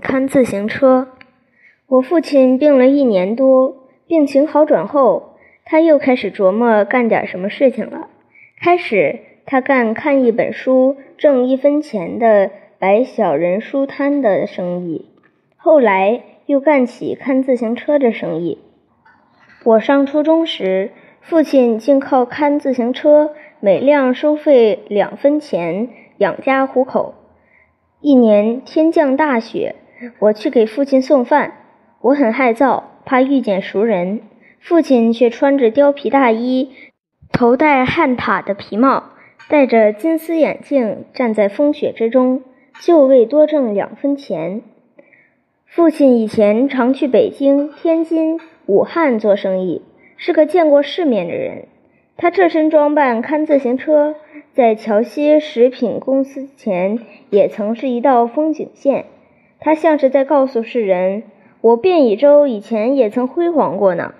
看自行车。我父亲病了一年多，病情好转后，他又开始琢磨干点什么事情了。开始，他干看一本书挣一分钱的摆小人书摊的生意，后来又干起看自行车的生意。我上初中时，父亲竟靠看自行车，每辆收费两分钱养家糊口。一年天降大雪，我去给父亲送饭。我很害臊，怕遇见熟人。父亲却穿着貂皮大衣，头戴汉塔的皮帽，戴着金丝眼镜，站在风雪之中，就为多挣两分钱。父亲以前常去北京、天津、武汉做生意，是个见过世面的人。他这身装扮看自行车，在桥西食品公司前。也曾是一道风景线，它像是在告诉世人：我汴乙州以前也曾辉煌过呢。